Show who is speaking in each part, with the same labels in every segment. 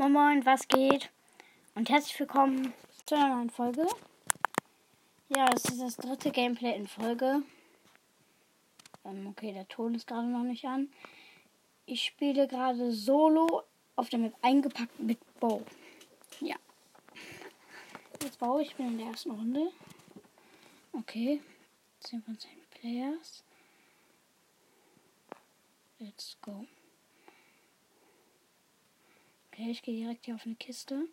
Speaker 1: Moin Moin, was geht? Und herzlich willkommen zu einer neuen Folge. Ja, es ist das dritte Gameplay in Folge. Ähm, okay, der Ton ist gerade noch nicht an. Ich spiele gerade solo auf der Map eingepackt mit Bow. Ja. Jetzt baue ich bin in der ersten Runde. Okay. 10 von 10 Players. Let's go. Okay, ich gehe direkt hier auf eine Kiste.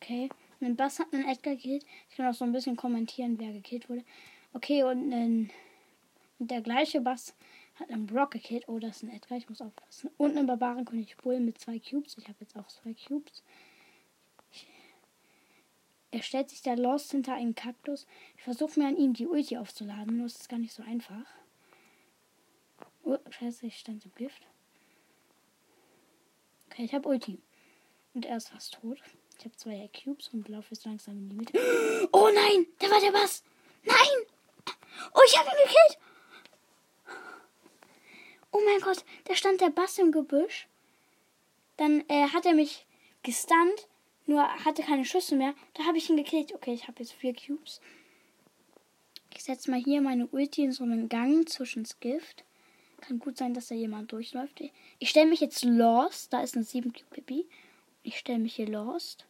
Speaker 1: Okay. Ein Bass hat einen Edgar gekillt. Ich kann auch so ein bisschen kommentieren, wer gekillt wurde. Okay, und, ein, und der gleiche Bass hat einen Brock gekillt. Oh, das ist ein Edgar. Ich muss aufpassen. Und einen Barbarenkönig Bull mit zwei Cubes. Ich habe jetzt auch zwei Cubes. er stellt sich da Lost hinter einen Kaktus. Ich versuche mir an ihm die Ulti aufzuladen. Nur ist es gar nicht so einfach. Oh, scheiße, ich stand im Gift. Okay, ich habe Ulti. Und er ist fast tot. Ich habe zwei Cubes und laufe jetzt langsam in die Mitte. Oh nein, da war der Bass. Nein. Oh, ich habe ihn gekillt. Oh mein Gott, da stand der Bass im Gebüsch. Dann äh, hat er mich gestunt, nur hatte keine Schüsse mehr. Da habe ich ihn gekillt. Okay, ich habe jetzt vier Cubes. Ich setze mal hier meine Ulti in so einen Gang zwischen das Gift. Kann gut sein, dass da jemand durchläuft. Ich stelle mich jetzt lost. Da ist eine 7 Cube Pipi. Ich stelle mich hier lost.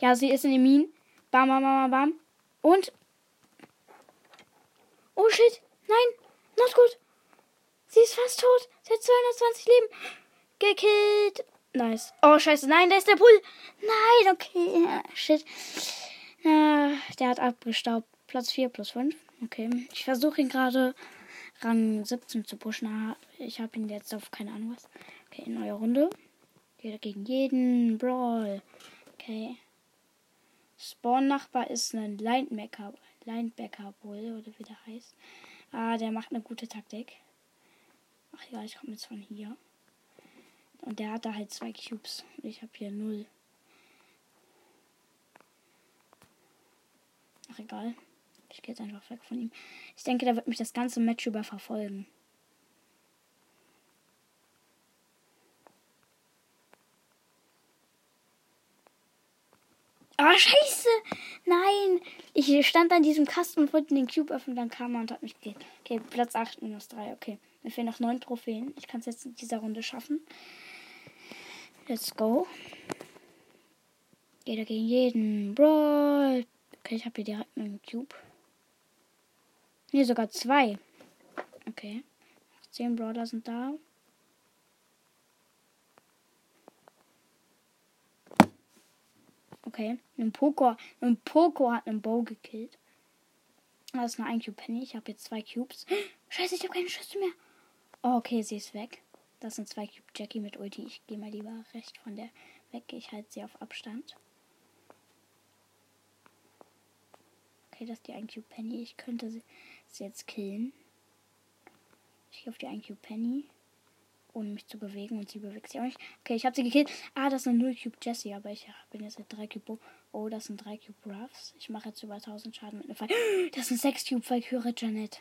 Speaker 1: Ja, sie ist in den Minen. Bam, bam, bam, bam. Und. Oh shit. Nein. Not gut. Sie ist fast tot. Sie hat 220 Leben. Gekillt. Nice. Oh, scheiße. Nein, da ist der Bull. Nein, okay. Shit. Ah, der hat abgestaubt. Platz 4 plus 5. Okay. Ich versuche ihn gerade Rang 17 zu pushen. Ich habe ihn jetzt auf keine Ahnung was. Okay, neue Runde. Jeder gegen jeden. Brawl. Okay. Spawn-Nachbar ist ein Linebacker. Linebacker Bull, oder wie der heißt. Ah, der macht eine gute Taktik. Ach ja, ich komme jetzt von hier. Und der hat da halt zwei Cubes. Ich habe hier null. Ach egal. Ich gehe jetzt einfach weg von ihm. Ich denke, der wird mich das ganze Match über verfolgen. Ah, oh, scheiße! Nein! Ich stand an diesem Kasten und wollte den Cube öffnen, dann kam er und hat mich gekillt. Okay, Platz 8 minus 3. Okay, mir fehlen noch 9 Trophäen. Ich kann es jetzt in dieser Runde schaffen. Let's go. Jeder gegen jeden. Brawl. Okay, ich habe hier direkt einen Cube. Ne, sogar zwei. Okay. Zehn Brawler sind da. Okay. Ein Poco, ein Poco hat einen Bow gekillt. Das ist eine 1 Cube Penny. Ich habe jetzt zwei Cubes. Scheiße, ich habe keine Schüsse mehr. Oh, okay, sie ist weg. Das sind zwei Cube Jackie mit Ulti. Ich gehe mal lieber recht von der weg. Ich halte sie auf Abstand. Okay, das ist die 1 Cube Penny. Ich könnte sie, jetzt killen. Ich gehe auf die 1 Cube Penny. Ohne mich zu bewegen und sie bewegt sich auch nicht. Okay, ich habe sie gekillt. Ah, das ist eine 0 Cube Jessie, aber ich bin jetzt mit 3 Cube. Oh, das sind 3 Cube Ruffs. Ich mache jetzt über 1000 Schaden mit einer Fall. Das sind 6 Cube Valkyrie Janet.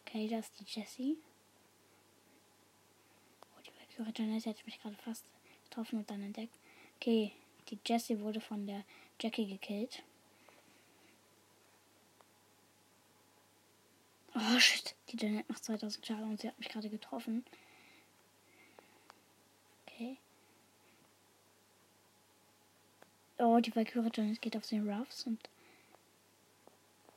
Speaker 1: Okay, das ist die Jessie. Oh, die Valkyrie Janet hätte mich gerade fast getroffen und dann entdeckt. Okay, die Jessie wurde von der Jackie gekillt. Oh shit, die Janet macht 2000 Schaden und sie hat mich gerade getroffen. Okay. Oh, die Valkyrie Janet geht auf den Ruffs und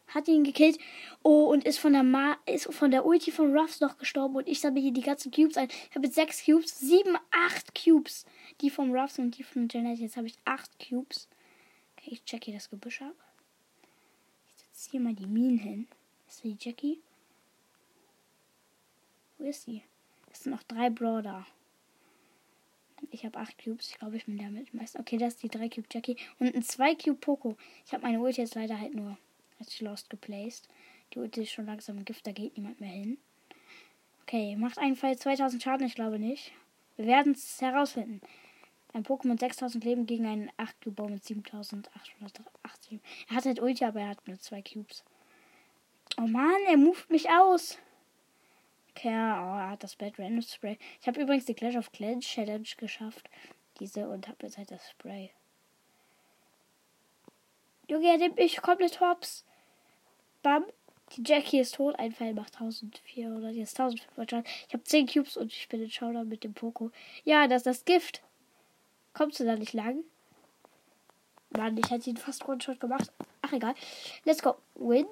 Speaker 1: hat ihn gekillt. Oh, und ist von der Ma ist von der Ulti von Ruffs noch gestorben und ich sammle hier die ganzen Cubes ein. Ich habe jetzt 6 Cubes, 7, 8 Cubes. Die vom Ruffs und die von Janet. Jetzt habe ich 8 Cubes. Okay, ich check hier das Gebüsch ab. Ich setze hier mal die Minen hin. Ist die Jackie? Wo ist sie? Es sind noch drei Brawler. Ich habe acht Cubes. Ich glaube, ich bin damit meist. Okay, das ist die 3 Cube Jackie. Und ein 2 Cube Poco. Ich habe meine Ulti jetzt leider halt nur als Lost geplaced. Die Ulti ist schon langsam Gift, da geht niemand mehr hin. Okay, macht einen Fall 2000 Schaden? Ich glaube nicht. Wir werden es herausfinden. Ein Pokémon 6000 Leben gegen einen 8 Cube Bau mit 7880. Er hat halt Ulti, aber er hat nur zwei Cubes. Oh Mann, er moved mich aus. Kerl, oh, hat das Bad Random Spray. Ich habe übrigens die Clash of Clans Challenge geschafft. Diese und habe jetzt halt das Spray. Junge, er nimmt mich komplett hops. Bam. Die Jackie ist tot. Ein Pfeil macht 1400. Jetzt 1500 Schaden. Ich habe 10 Cubes und ich bin in Showdown mit dem Poco. Ja, das ist das Gift. Kommst du da nicht lang? Mann, ich hätte ihn fast One-Shot gemacht. Ach, egal. Let's go. Win.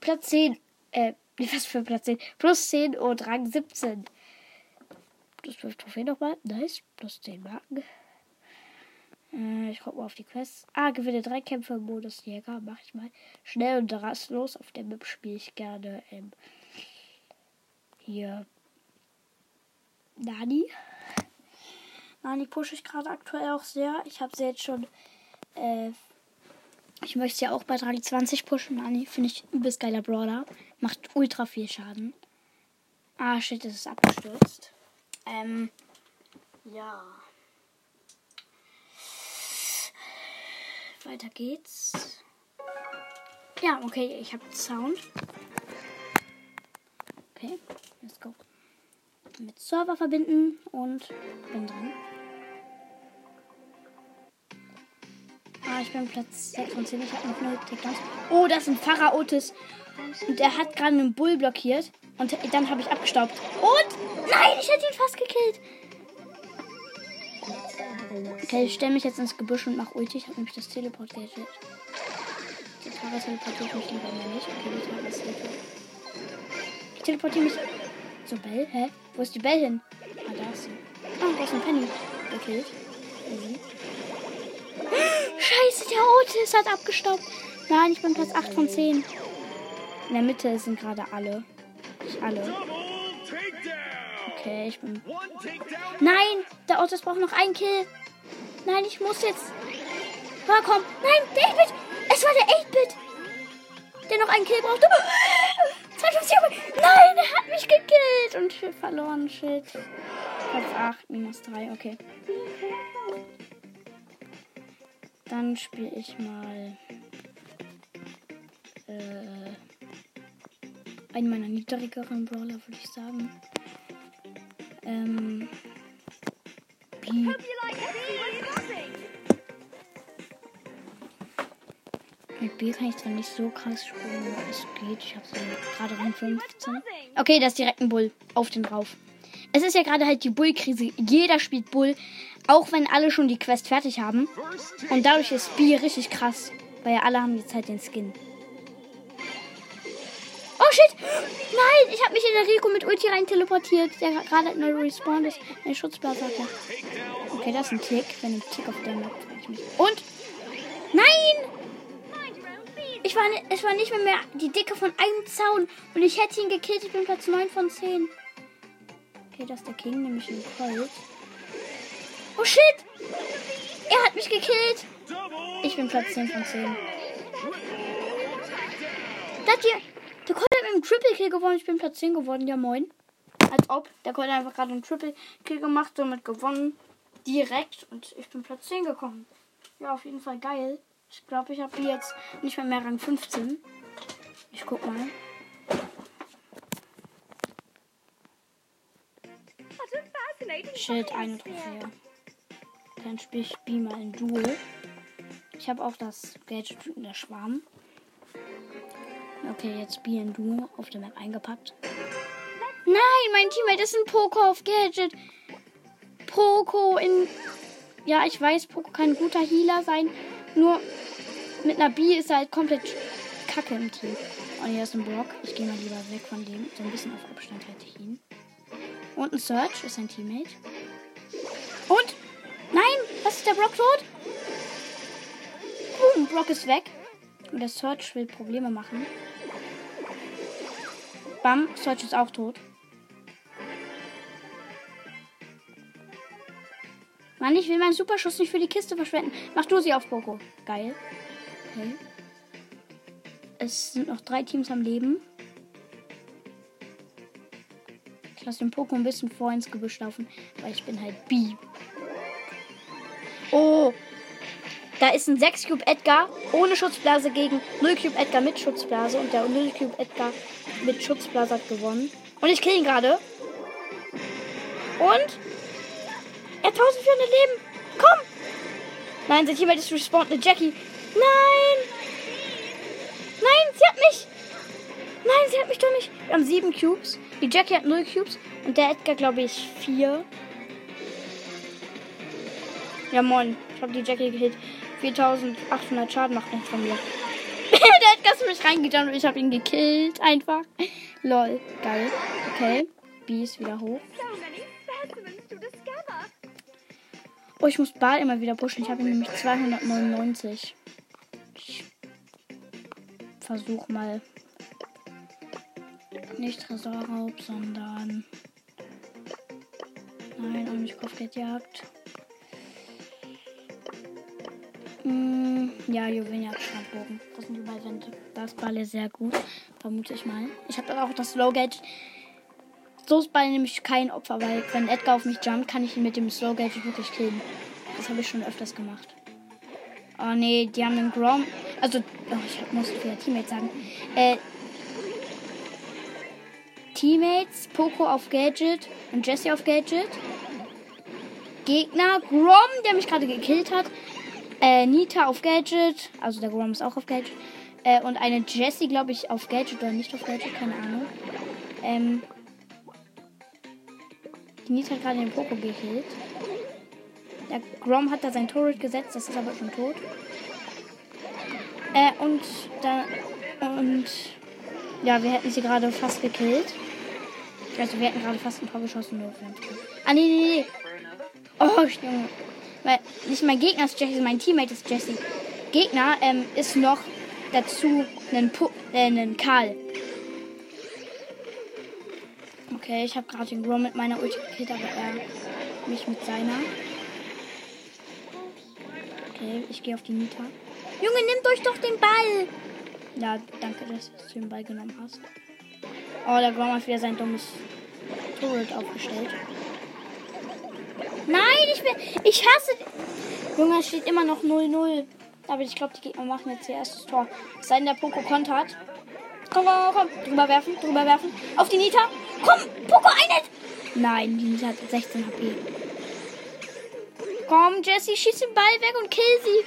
Speaker 1: Platz 10. Äh, was für Platz 10? Plus 10 und Rang 17. Plus 12 Trophäen nochmal. Nice. Plus 10 Marken. Äh, ich guck mal auf die Quests. Ah, gewinne drei Kämpfe im Modus Jäger. Mach ich mal. Schnell und rastlos. Auf der Map spiele ich gerne ähm, hier Nani. Nani pushe ich gerade aktuell auch sehr. Ich habe sie jetzt schon. Äh, ich möchte sie auch bei Rang 20 pushen. Nani finde ich übelst geiler Brawler. Macht ultra viel Schaden. Ah, shit, es ist abgestürzt. Ähm, ja. Weiter geht's. Ja, okay, ich habe Sound. Okay, let's go. Mit Server verbinden und bin dran. Ah, ich bin Platz 6 von 10. Ich habe noch eine Takedowns. Oh, das ist ein Pfarrer Otis. Und er hat gerade einen Bull blockiert. Und dann habe ich abgestaubt. Und nein, ich hätte ihn fast gekillt. Okay, ich stelle mich jetzt ins Gebüsch und mache Ulti. Ich habe nämlich das Teleport-Gadget. Die Tara teleportiert mich lieber mal nicht. Okay, die Tara ist Hilfe. Ich teleportiere mich zur Bell. Hä? Wo ist die Bell hin? Ah, da ist sie. Ah, da ist ein Penny. Gekillt. Mhm. Scheiße, der Otis hat abgestaubt. Nein, ich bin Platz 8 von 10. In der Mitte sind gerade alle. Nicht alle. Okay, ich bin. Nein! Der Otis braucht noch einen Kill. Nein, ich muss jetzt. Na komm. Nein, der 8-Bit. Es war der 8-Bit. Der noch einen Kill brauchte. 52 Nein, er hat mich gekillt. Und ich verloren. Shit. Platz 8, minus 3. Okay. Dann spiele ich mal. Äh, einen meiner niedrigeren Brawler, würde ich sagen. Ähm. B. Mit B kann ich zwar nicht so krass spielen, aber es geht. Ich habe so gerade Rang 15. Okay, das ist direkt ein Bull. Auf den drauf. Es ist ja gerade halt die Bull-Krise. Jeder spielt Bull. Auch wenn alle schon die Quest fertig haben. Und dadurch ist B richtig krass. Weil ja alle haben jetzt halt den Skin. Nein, ich habe mich in der Rico mit Ulti rein teleportiert, der gerade neu respawned ist. Eine Schutzblase hatte. Okay, das ist ein Tick. Wenn ein Tick auf der Map. Und? Nein! Ich war, es war nicht mehr, mehr die Dicke von einem Zaun. Und ich hätte ihn gekillt. Ich bin Platz 9 von 10. Okay, das ist der King, nämlich ein Colt. Oh shit! Er hat mich gekillt. Ich bin Platz 10 von 10. Das hier. Mit einem Triple Kill gewonnen. Ich bin Platz 10 geworden. Ja, moin. Als ob. Der hat einfach gerade einen Triple Kill gemacht. Somit gewonnen. Direkt. Und ich bin Platz 10 gekommen. Ja, auf jeden Fall geil. Ich glaube, ich habe jetzt nicht mehr mehr Rang 15. Ich guck mal. Shit, eine Trophäe. Dann spiele ich B mal in Duel. Ich habe auch das Gadget der Schwarm. Okay, jetzt B in Duel auf der Map eingepackt. Nein, mein Teammate ist ein Poco auf Gadget. Poco in. Ja, ich weiß, Poco kann ein guter Healer sein. Nur mit einer B ist er halt komplett kacke im Team. Und hier ist ein Block. Ich gehe mal lieber weg von dem. So ein bisschen auf Abstand halte ich ihn. Und ein Search ist sein Teammate. Und? Nein! Was ist der Block tot? Boom, Block ist weg. Und der Search will Probleme machen. Bam, Search ist auch tot. Mann, ich will meinen Superschuss nicht für die Kiste verschwenden. Mach du sie auf Poco. Geil. Okay. Es sind noch drei Teams am Leben. Ich lasse den Poco ein bisschen vor ins Gebüsch laufen, weil ich bin halt B. Oh! Da ist ein 6 Cube Edgar ohne Schutzblase gegen 0 Cube Edgar mit Schutzblase und der 0 Cube Edgar mit Schutzblase hat gewonnen. Und ich kill ihn gerade. Und? Er hat 1400 Leben. Komm! Nein, sein Teammate ist respawned. Eine Jackie. Nein! Nein, sie hat mich! Nein, sie hat mich doch nicht. Wir haben sieben Cubes. Die Jackie hat null Cubes. Und der Edgar, glaube ich, vier. Ja, moin. Ich habe die Jackie gekillt. 4800 Schaden macht nichts von mir. der Edgar ist mich reingegangen und ich habe ihn gekillt. Einfach. Lol. Geil. Okay. B ist wieder hoch. Oh, ich muss Ball immer wieder pushen. Ich habe nämlich 299. Ich versuch mal nicht Tresorraub, sondern nein, auch nicht Kopfgeldjagd. Mm, ja, Juwelier Strandbogen. Das sind überall Wände. Das Ball ist sehr gut, vermute ich mal. Ich habe auch das Slow Gauge. So ist Ball nämlich kein Opfer, weil wenn Edgar auf mich jumpt, kann ich ihn mit dem Slow Gauge wirklich killen. Das habe ich schon öfters gemacht. Oh nee, die haben den Grom. Also, oh, ich muss wieder Teammates sagen. Äh, Teammates, Poco auf Gadget und Jesse auf Gadget. Gegner, Grom, der mich gerade gekillt hat. Äh, Nita auf Gadget. Also der Grom ist auch auf Gadget. Äh, und eine Jessie, glaube ich, auf Gadget oder nicht auf Gadget, keine Ahnung. Ähm, die Nita hat gerade den Poco gekillt. Der Grom hat da sein Turret gesetzt, das ist aber schon tot. Äh, und da. Und. Ja, wir hätten sie gerade fast gekillt. Also, wir hätten gerade fast ein Tor geschossen. Ah, nee, nee, nee. Oh, Junge. Weil nicht mein Gegner ist Jesse, mein Teammate ist Jesse. Gegner ähm, ist noch dazu ein, Pu äh, ein Karl. Okay, ich habe gerade den Grom mit meiner Ulti gekillt, aber er mich mit seiner. Okay, ich gehe auf die Nita. Junge, nimmt euch doch den Ball. Ja, danke, dass du den Ball genommen hast. Oh, der Grom hat wieder sein dummes Turret aufgestellt. Nein, ich will. Ich hasse. Junge, es steht immer noch 0-0. Aber ich glaube, die Gegner machen jetzt ihr erstes Tor. Es sei denn, der Poco kontert. Komm, komm, komm. Drüber werfen, drüber werfen. Auf die Nita. Komm, Poco, eine. Nein, die Nita hat 16 HP. Komm, Jesse, schieß den Ball weg und kill sie.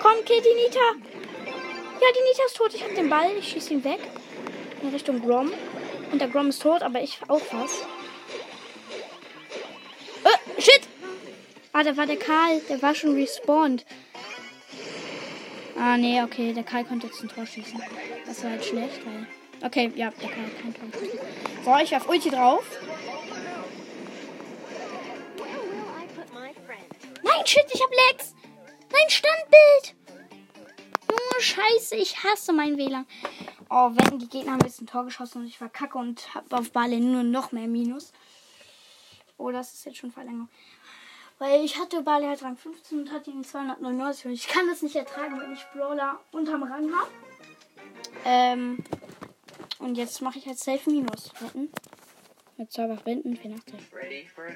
Speaker 1: Komm, kill die Nita. Ja, die Nita ist tot. Ich hab den Ball. Ich schieß ihn weg. In Richtung Grom. Und der Grom ist tot, aber ich auch fast. Äh, shit! Ah, da war der Karl. Der war schon respawned. Ah, nee, okay. Der Karl konnte jetzt ein Tor schießen. Das war halt schlecht, weil. Okay, ja, der Karl kann Tor schießen. So, ich werf Ulti drauf. Nein, shit, ich hab Lex. Nein, Standbild. Scheiße, ich hasse mein WLAN. Oh, wenn die Gegner haben jetzt ein Tor geschossen und ich verkacke und habe auf Bale nur noch mehr Minus. Oh, das ist jetzt schon Verlängerung. Weil ich hatte Bale halt Rang 15 und hatte ihn 299 und ich kann das nicht ertragen, wenn ich Brawler unterm Rang habe. Ähm, und jetzt mache ich halt Safe Minus. Wetten. Mit Server Binden 84.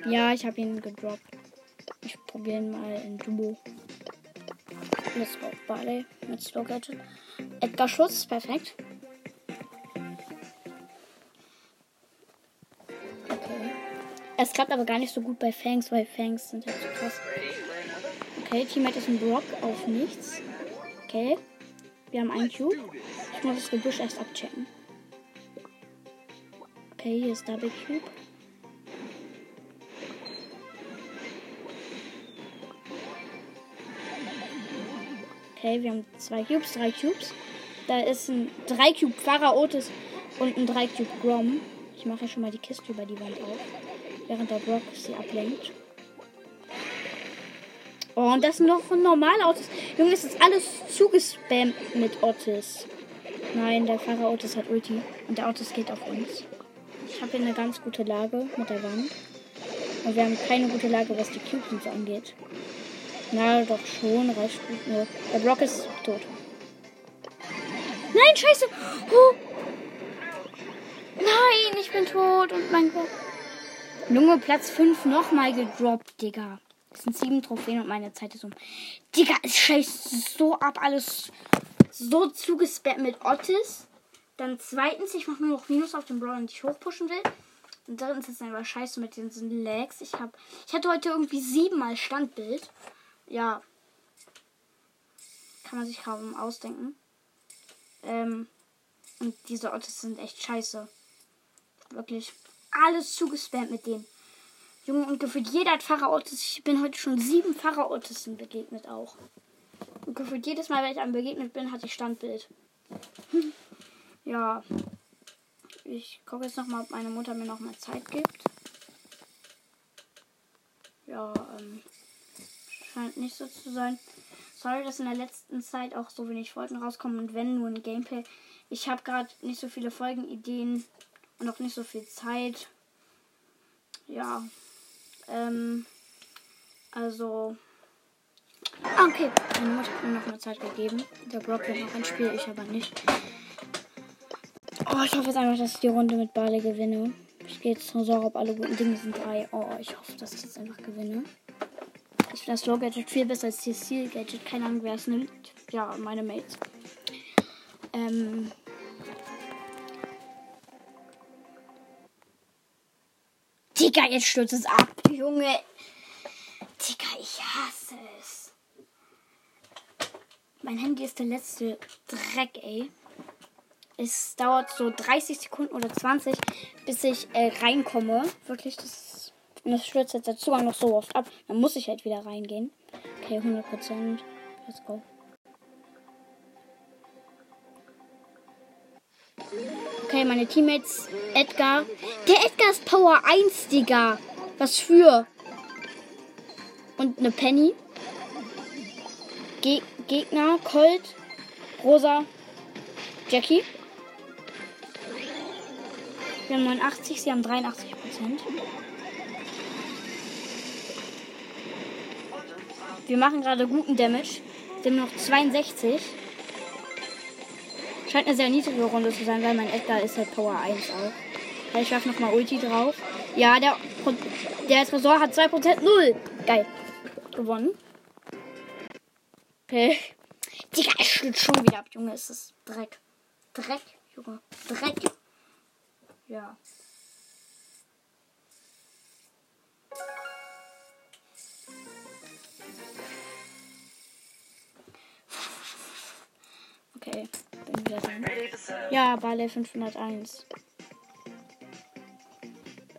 Speaker 1: Ja, ich habe ihn gedroppt. Ich probiere ihn mal in Duo. Let's go. Barley mit Slow Gadget. Edgar Schutz, perfekt. Okay. Es klappt aber gar nicht so gut bei Fangs, weil Fangs sind halt so krass. Okay, Teammate ist ein Block auf nichts. Okay. Wir haben einen Cube. Ich muss das Gebüsch erst abchecken. Okay, hier ist Double Cube. Okay, wir haben zwei Cubes, drei Cubes. Da ist ein 3 Cube Pfarrer Otis und ein 3 Cube Grom. Ich mache schon mal die Kiste über die Wand auf, während der Brock sie ablenkt. Oh, und das sind noch normale Autos. Junge, das ist alles zugespammt mit Otis. Nein, der Fahrer Otis hat Ulti. Und der Otis geht auf uns. Ich habe hier eine ganz gute Lage mit der Wand. Und wir haben keine gute Lage, was die Cubes angeht. Na, doch schon, reicht gut nur. Der Brock ist tot. Nein, scheiße! Oh. Nein, ich bin tot und mein Gott. Junge, Platz 5 nochmal gedroppt, Digga. Das sind sieben Trophäen und meine Zeit ist um. Digga, es scheißt so ab, alles so zugespammt mit Otis. Dann zweitens, ich mache nur noch Minus auf den Brawl und ich hochpushen will. Und drittens ist einfach scheiße mit den Lags. Ich hab, ich hatte heute irgendwie siebenmal Standbild. Ja. Kann man sich kaum ausdenken. Ähm, und diese Otis sind echt scheiße. Wirklich alles zugespammt mit denen. Junge, und gefühlt jeder hat Pfarrer Otis. Ich bin heute schon sieben Pfarrer Otis begegnet auch. Und gefühlt jedes Mal, wenn ich einem begegnet bin, hatte ich Standbild. ja. Ich gucke jetzt nochmal, ob meine Mutter mir noch mal Zeit gibt. Ja, ähm, scheint nicht so zu sein. Sorry, dass in der letzten Zeit auch so wenig Folgen rauskommen und wenn nur ein Gameplay. Ich habe gerade nicht so viele Folgenideen und auch nicht so viel Zeit. Ja, ähm, also. Ah, okay, meine Mutter hat mir noch eine Zeit gegeben. Der Brock hat noch ein Spiel, ich aber nicht. Oh, ich hoffe jetzt einfach, dass ich die Runde mit Bale gewinne. Ich gehe jetzt nur so, ob alle guten Dinge sind drei. Oh, ich hoffe, dass ich jetzt einfach gewinne. Ich das Slow Gadget viel besser als das Seal Gadget. Keine Ahnung, wer es nimmt. Ja, meine Mates. Ähm. Digga, jetzt stürzt es ab, Junge. Digga, ich hasse es. Mein Handy ist der letzte Dreck, ey es dauert so 30 Sekunden oder 20, bis ich äh, reinkomme. Wirklich, das, das stürzt jetzt der Zugang noch so oft ab. Dann muss ich halt wieder reingehen. Okay, 100 Prozent. Let's go. Okay, meine Teammates. Edgar. Der Edgar ist Power 1, Digga. Was für? Und eine Penny. Ge Gegner, Colt, Rosa, Jackie. Wir haben 89, sie haben 83 Prozent. Wir machen gerade guten Damage. Haben noch 62. Scheint eine sehr niedrige Runde zu sein, weil mein Edgar ist halt Power 1 auch. Ich werfe nochmal Ulti drauf. Ja, der, der Tresor hat 2% Null. Geil. Gewonnen. Okay. Digga, es stürzt schon wieder ab, Junge. Es ist Dreck. Dreck, Junge. Dreck. Ja. Okay, bin wieder dran. Ja, Bale 501.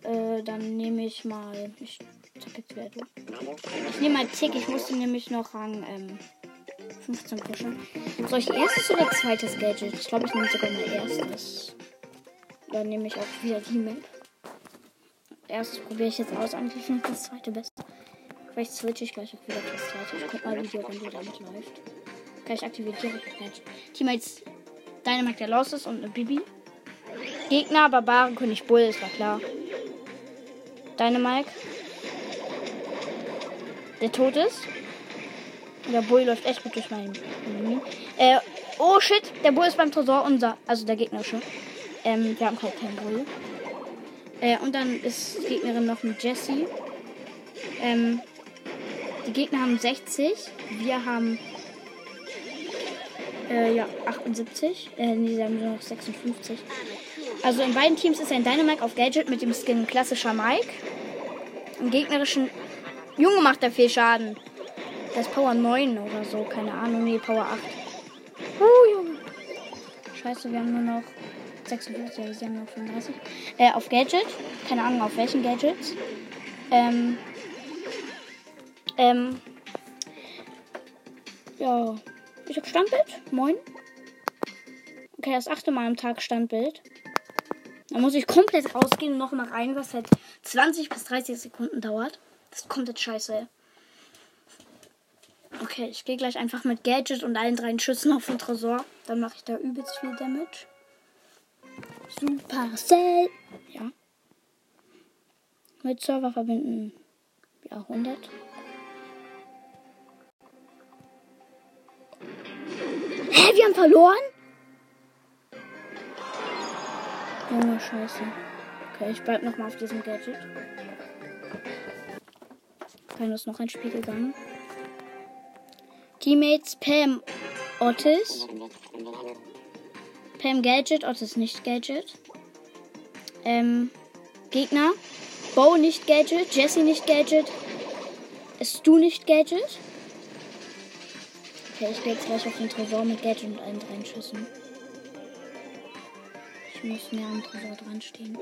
Speaker 1: Äh, dann nehme ich mal. Ich sag jetzt du. Ich nehme mal Tick, ich musste nämlich noch Rang ähm, 15 pushen. Soll ich erstes oder zweites Gadget? Ich glaube, ich nehme sogar mal erstes. Dann nehme ich auch wieder die Map. Erstes probiere ich jetzt aus. Eigentlich finde das zweite besser. Vielleicht switche ich gleich auch wieder das zweite. Ich guck mal, wie die Runde damit läuft. Okay, ich aktiviere direkt Match. Teammates Dynamite, der los ist und eine Bibi. Gegner, Barbaren, König Bull, ist war klar. Dynamite. Der tot ist. Der Bull läuft echt gut durch meinen. Äh, oh shit, der Bull ist beim Tresor unser. Also der gegnerische. Ähm, wir haben halt keinen Bull. Äh, und dann ist die Gegnerin noch mit Jesse. Ähm, die Gegner haben 60. Wir haben äh, ja, 78. Äh, nee, sie haben nur noch 56. Also in beiden Teams ist ein Dynamite auf Gadget mit dem Skin klassischer Mike. Im gegnerischen Junge macht er viel Schaden. Das ist Power 9 oder so, keine Ahnung. Nee, Power 8. Uh, Junge. Scheiße, wir haben nur noch 56, sie haben noch 35. Äh, auf Gadget. Keine Ahnung, auf welchen Gadgets. Ähm. Ähm. Ja. Ich hab Standbild. Moin. Okay, das achte Mal am Tag Standbild. Da muss ich komplett rausgehen und nochmal rein, was halt 20 bis 30 Sekunden dauert. Das kommt jetzt scheiße. Okay, ich gehe gleich einfach mit Gadget und allen drei Schüssen auf den Tresor. Dann mache ich da übelst viel Damage. Supercell. Ja. Mit Server verbinden. Ja, 100. Hä, wir haben verloren? Junge, scheiße. Okay, ich bleib nochmal auf diesem Gadget. Piper ist noch ein Spiel gegangen. Teammates Pam Otis. Pam Gadget, Otis nicht Gadget. Ähm, Gegner. Bo nicht Gadget, Jesse nicht Gadget. Ist du nicht Gadget? Okay, ich gehe jetzt gleich auf den Tresor mit Gadget und allen drei Schüssen. Ich muss näher am Tresor dran stehen.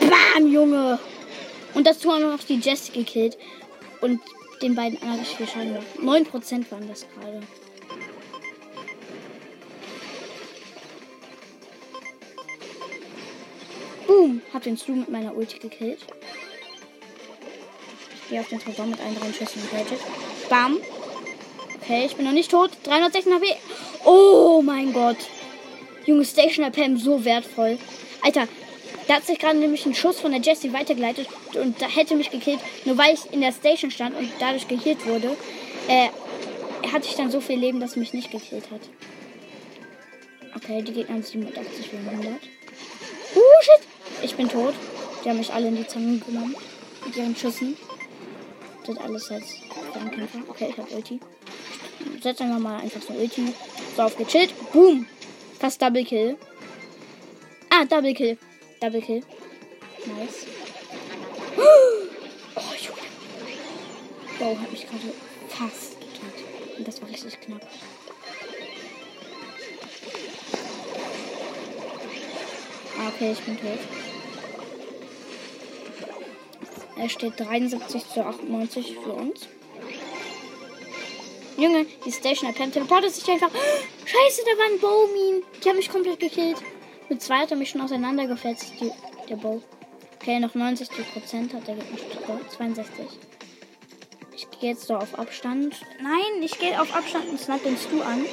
Speaker 1: Bam, Junge! Und dazu haben wir noch die Jessie gekillt. Und den beiden anderen viel Schaden gemacht. 9% waren das gerade. Boom! Hab den Stu mit meiner Ulti gekillt. Ich gehe auf den Tresor mit allen drei Schüssen und Gadget. Bam! Okay, ich bin noch nicht tot. 316 HP. Oh mein Gott. Junge Stationer Pam, so wertvoll. Alter, da hat sich gerade nämlich ein Schuss von der Jessie weitergeleitet und da hätte mich gekillt, nur weil ich in der Station stand und dadurch geheilt wurde. Äh, hatte ich dann so viel Leben, dass mich nicht gekillt hat. Okay, die Gegner haben 87 für 100. Uh, shit! Ich bin tot. Die haben mich alle in die Zange genommen. Mit ihren Schüssen. Das alles jetzt. Okay, ich hab Ulti. Setz einfach mal einfach so Ulti. So, auf gechillt. Boom! Fast Double Kill. Ah, Double Kill. Double Kill. Nice. Oh, Junge. Wow, hat mich gerade fast gekillt. Und das war richtig knapp. Ah, okay, ich bin tot. Er steht 73 zu 98 für uns. Junge, die Station Pam teleportet sich einfach. Scheiße, da war ein Bowmin. Die haben mich komplett gekillt. Mit zwei hat er mich schon auseinandergefetzt, die, der Bow. Okay, noch 90 Prozent hat er Gegner. 62. Ich gehe jetzt so auf Abstand. Nein, ich gehe auf Abstand und snipe den Stu an.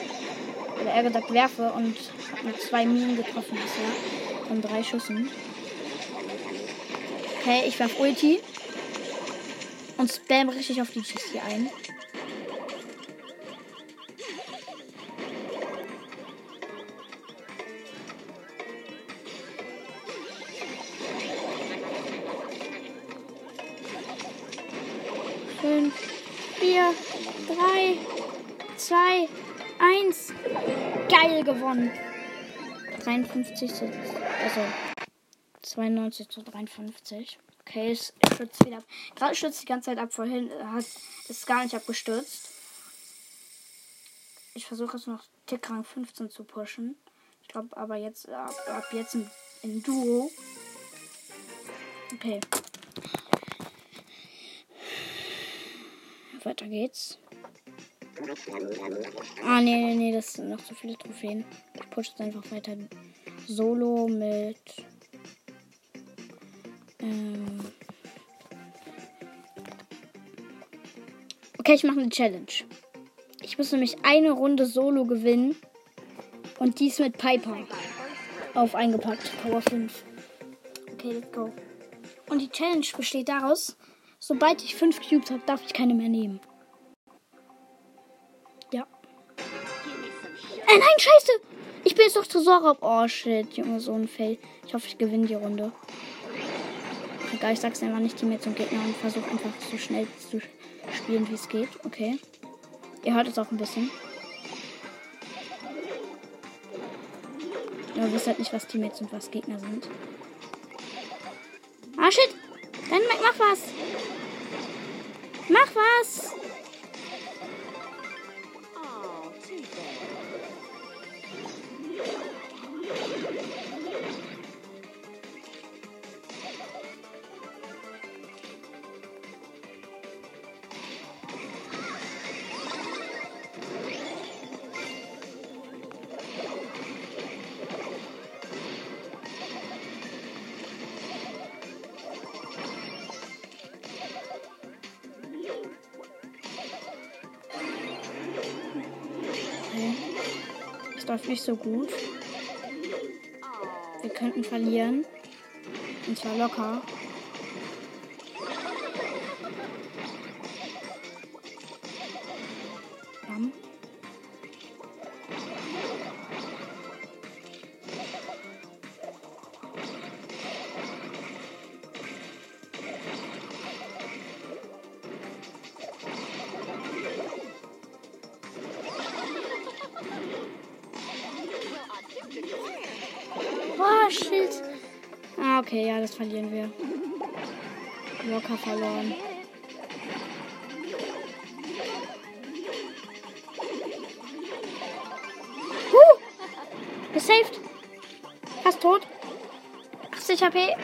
Speaker 1: Oder er gesagt werfe und habe mit zwei Minen getroffen bisher. Von drei Schüssen. Okay, ich werfe Ulti. Und spam richtig auf die Jessie ein. Drei, zwei, eins. Geil gewonnen. 53 zu, also 92 zu 53. Okay, es stürzt wieder ab. Gerade stürzt die ganze Zeit ab. Vorhin hat ist gar nicht abgestürzt. Ich versuche es noch Tickrang 15 zu pushen. Ich glaube aber jetzt ab, ab jetzt in, in Duo. Okay. Weiter geht's. Ah, nee, nee, nee, das sind noch zu viele Trophäen. Ich pushe jetzt einfach weiter solo mit. Ähm okay, ich mache eine Challenge. Ich muss nämlich eine Runde solo gewinnen. Und dies mit Piper. Auf eingepackt. Power 5. Okay, let's go. Und die Challenge besteht daraus, sobald ich 5 Cubes habe, darf ich keine mehr nehmen. Ja. Äh, nein, scheiße! Ich bin jetzt doch Tresorraub. Oh shit, Junge, so ein Fail. Ich hoffe, ich gewinne die Runde. Egal, ich sag's einfach nicht Team zum Gegner und versuche einfach so schnell zu spielen, wie es geht. Okay. Ihr hört es auch ein bisschen. Ihr wisst halt nicht, was Teammates und was Gegner sind. Ah, shit! Dann mach was! Mach was! Das läuft nicht so gut. Wir könnten verlieren. Und zwar locker. Verlieren wir. Locker verloren. Huh! Gesaved. Fast tot. 80 HP.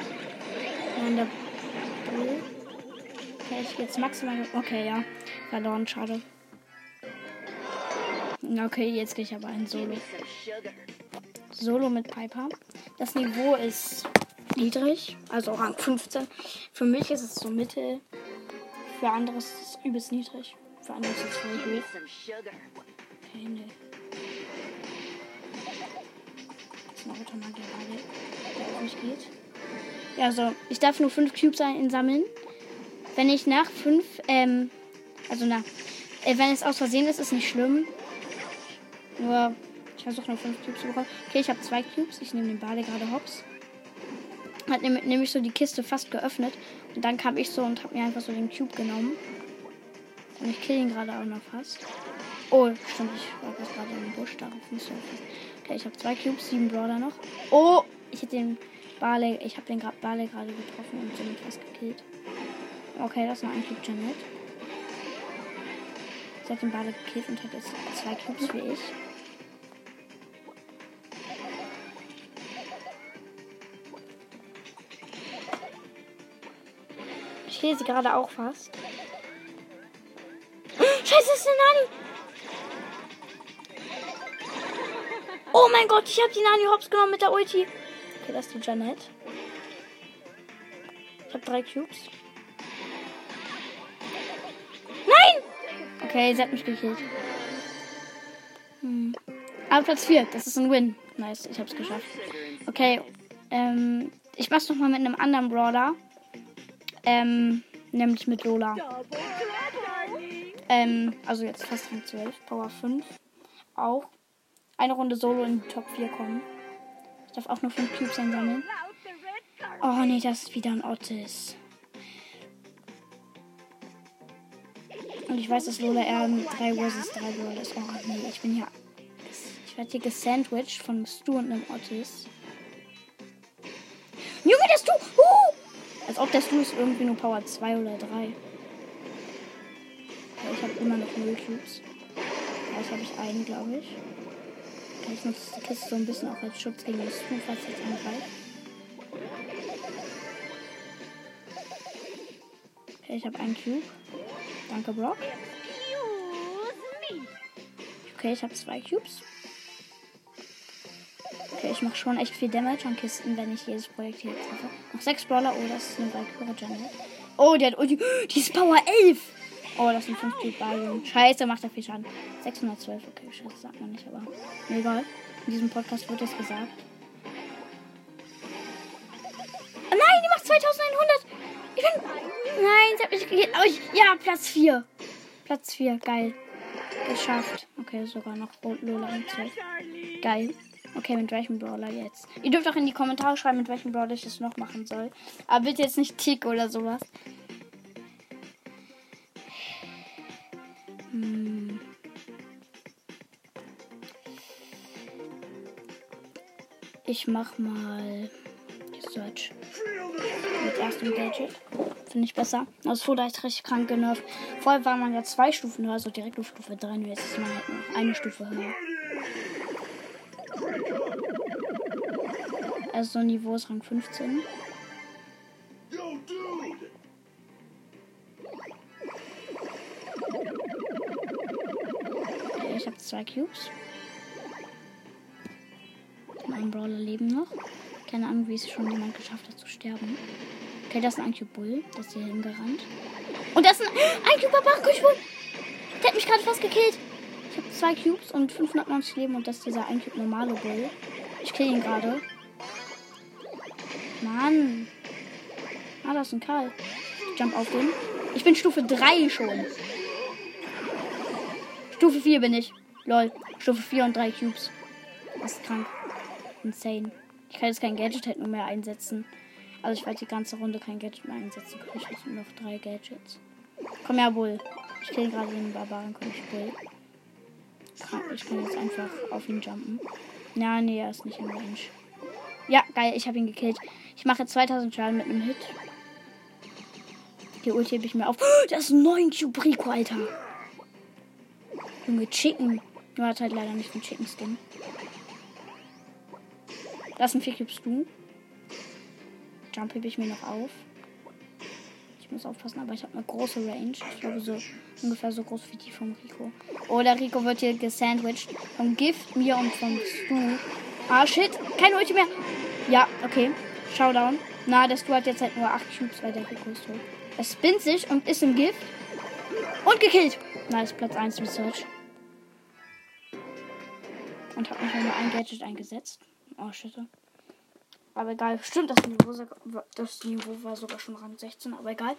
Speaker 1: Nein, der. Okay, ich jetzt maximal. Okay, ja. Verloren, schade. Okay, jetzt gehe ich aber ein Solo. Solo mit Piper. Das Niveau ist niedrig, also Rang 15. Für mich ist es so mittel. Für andere ist es übelst niedrig. Für andere ist es voll hoch. Okay, nee. Der auf mich geht. Ja, so. Ich darf nur 5 Cubes einsammeln. Wenn ich nach 5, ähm, also nach, äh, wenn es aus Versehen ist, ist nicht schlimm. Nur, ich versuche nur 5 Cubes zu bekommen. Okay, ich habe 2 Cubes. Ich nehme den Bade gerade hops. Hat nämlich so die Kiste fast geöffnet. Und dann kam ich so und habe mir einfach so den Cube genommen. Und ich kill ihn gerade auch noch fast. Oh, stimmt, ich war gerade im Busch, darauf. Okay, ich habe zwei Cubes, sieben Brawler noch. Oh, ich hätte den Barley, ich habe den Barley gerade getroffen und somit fast gekillt. Okay, das noch ein Cube Janet. Sie hat den Barley gekillt und hat jetzt zwei Cubes wie ich. Ich sie gerade auch fast. Scheiße, das ist eine Nani! Oh mein Gott, ich habe die Nani Hops genommen mit der Ulti. Okay, das ist die Janet. Ich habe drei Cubes. Nein! Okay, sie hat mich gekillt. Hm. Aber Platz 4, das ist ein Win. Nice, ich hab's geschafft. Okay, ähm, ich mach's nochmal mit einem anderen Brawler. Ähm, nämlich mit Lola. Ähm, also jetzt fast Rang 12, Power 5. Auch eine Runde Solo in die Top 4 kommen. Ich darf auch nur 5 Cubes einsammeln. Oh nee, das ist wieder ein Otis. Und ich weiß, dass Lola eher 3 vs 3 Brawler ist. Oh nee, ich bin hier. Ich werde hier gesandwiched von Stu und einem Otis. Ob der Stu ist irgendwie nur Power 2 oder 3. Ja, ich habe immer noch 0 Cubes. Jetzt habe ich einen, glaube ich. Ich nutze die Kiste so ein bisschen auch als Schutz gegen das Stu, falls jetzt angreift. Okay, ich habe einen Cube. Danke, Brock. Okay, ich habe zwei Cubes. Ich mache schon echt viel Damage an Kisten, wenn ich jedes Projekt hier treffe. Noch sechs Brawler. Oh, das ist eine Valkyrie Janet. Oh, die hat Ulti. Die ist Power 11. Oh, das sind 50 Ballen. Scheiße, macht er viel Schaden. 612. Okay, scheiße, sagt man nicht, aber egal. In diesem Podcast wird es gesagt. Oh nein, die macht 2100. Ich bin. Nein, sie hat mich gekillt. Oh, ich... ja, Platz 4. Platz 4, geil. Geschafft. Okay, sogar noch Lola und 12. Geil. Okay, mit welchem Brawler jetzt? Ihr dürft auch in die Kommentare schreiben, mit welchem Brawler ich das noch machen soll. Aber bitte jetzt nicht Tick oder sowas. Ich mach mal Search mit erstem Gadget. Finde ich besser. Das wurde halt richtig krank genervt. Vorher war man ja zwei Stufen höher, also direkt auf Stufe 3. Und jetzt ist man halt eine Stufe höher. Also Niveau ist Rang 15. Okay, ich habe zwei Cubes. Mein Brawler leben noch. Keine Ahnung, wie es schon jemand geschafft hat zu sterben. Okay, das ist ein Cube Bull. Das ist hier hingerannt. Und das ist ein, ein Cube Bull. Der hat mich gerade fast gekillt. Ich habe zwei Cubes und 590 Leben und das ist dieser ein Cube normale Bull. Ich kill ihn gerade. Mann. Ah, das ist ein Karl. Ich jump auf den. Ich bin Stufe 3 schon. Stufe 4 bin ich. Lol. Stufe 4 und 3 Cubes. Das ist krank. Insane. Ich kann jetzt kein Gadget halt nur mehr einsetzen. Also ich werde die ganze Runde kein Gadget mehr einsetzen können. Ich habe noch drei Gadgets. Komm her, Bull. Ich kill gerade den Barbaren, komm ich Bull. Ich kann jetzt einfach auf ihn jumpen. Ja, nee, er ist nicht im Range. Ja, geil, ich habe ihn gekillt. Ich mache 2000 Schaden mit einem Hit. Die Ulti hebe ich mir auf. Oh, das ist 9 Cube Rico, Alter. Junge, Chicken. Nur hat halt leider nicht den Chicken Skin. Das sind 4 Cubes du. Jump hebe ich mir noch auf. Ich muss aufpassen, aber ich habe eine große Range. Ich glaube so ungefähr so groß wie die vom Rico. Oder Rico wird hier gesandwiched vom Gift, mir und vom Stu. Ah, shit. Kein Ulti mehr. Ja, okay. Showdown. Na, der Stu hat jetzt halt nur 8 Cubes, weil der Rico. Er spinnt sich und ist im Gift. Und gekillt. Nice, Platz 1 im Search. Und hat mich nochmal ein Gadget eingesetzt. Oh, shit. Aber egal. Stimmt, das Niveau, das Niveau war sogar schon Rang 16, aber egal.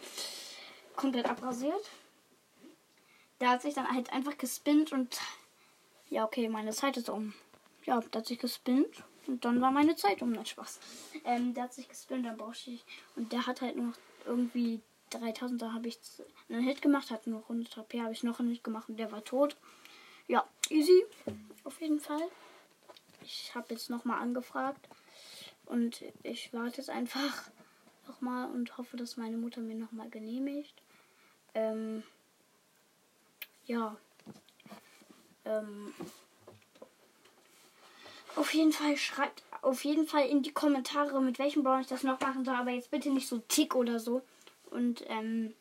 Speaker 1: Komplett abrasiert. Der hat sich dann halt einfach gespinnt und. Ja, okay, meine Zeit ist um. Ja, der hat sich gespinnt und dann war meine Zeit um. Nicht Spaß. Ähm, der hat sich gespinnt, dann brauchte ich. Und der hat halt nur irgendwie 3000. Da habe ich einen Hit gemacht, hat nur 100 HP, habe ich noch einen Hit gemacht und der war tot. Ja, easy. Auf jeden Fall. Ich habe jetzt nochmal angefragt. Und ich warte jetzt einfach nochmal und hoffe, dass meine Mutter mir nochmal genehmigt. Ähm, ja. Ähm, auf jeden Fall schreibt auf jeden Fall in die Kommentare, mit welchem Brawl ich das noch machen soll. Aber jetzt bitte nicht so Tick oder so. Und ähm,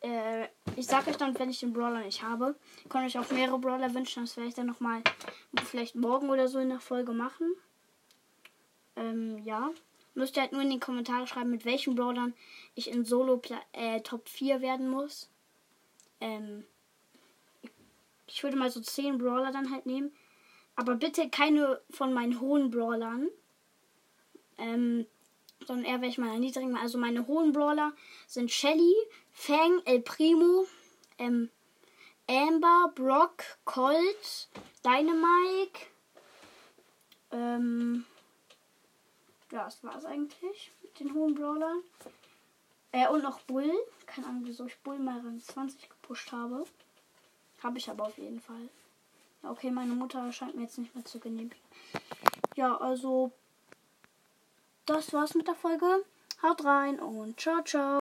Speaker 1: äh, ich sage euch dann, wenn ich den Brawler nicht habe. Ich kann euch auch mehrere Brawler wünschen. Das werde ich dann nochmal vielleicht morgen oder so in der Folge machen. Ähm, ja. Müsst ihr halt nur in die Kommentare schreiben, mit welchen Brawlern ich in Solo äh, Top 4 werden muss. Ähm, ich würde mal so 10 Brawler dann halt nehmen. Aber bitte keine von meinen hohen Brawlern. Ähm, sondern eher welche meiner niedrigen. Also meine hohen Brawler sind Shelly, Fang, El Primo, ähm, Amber, Brock, Colt, Dynamite, ähm, ja, das war es eigentlich mit den hohen Brawlern. Äh, und noch Bull. Keine Ahnung, wieso ich Bull mal Rang 20 gepusht habe. Habe ich aber auf jeden Fall. Okay, meine Mutter scheint mir jetzt nicht mehr zu genehmigen. Ja, also das war's mit der Folge. Haut rein und ciao, ciao.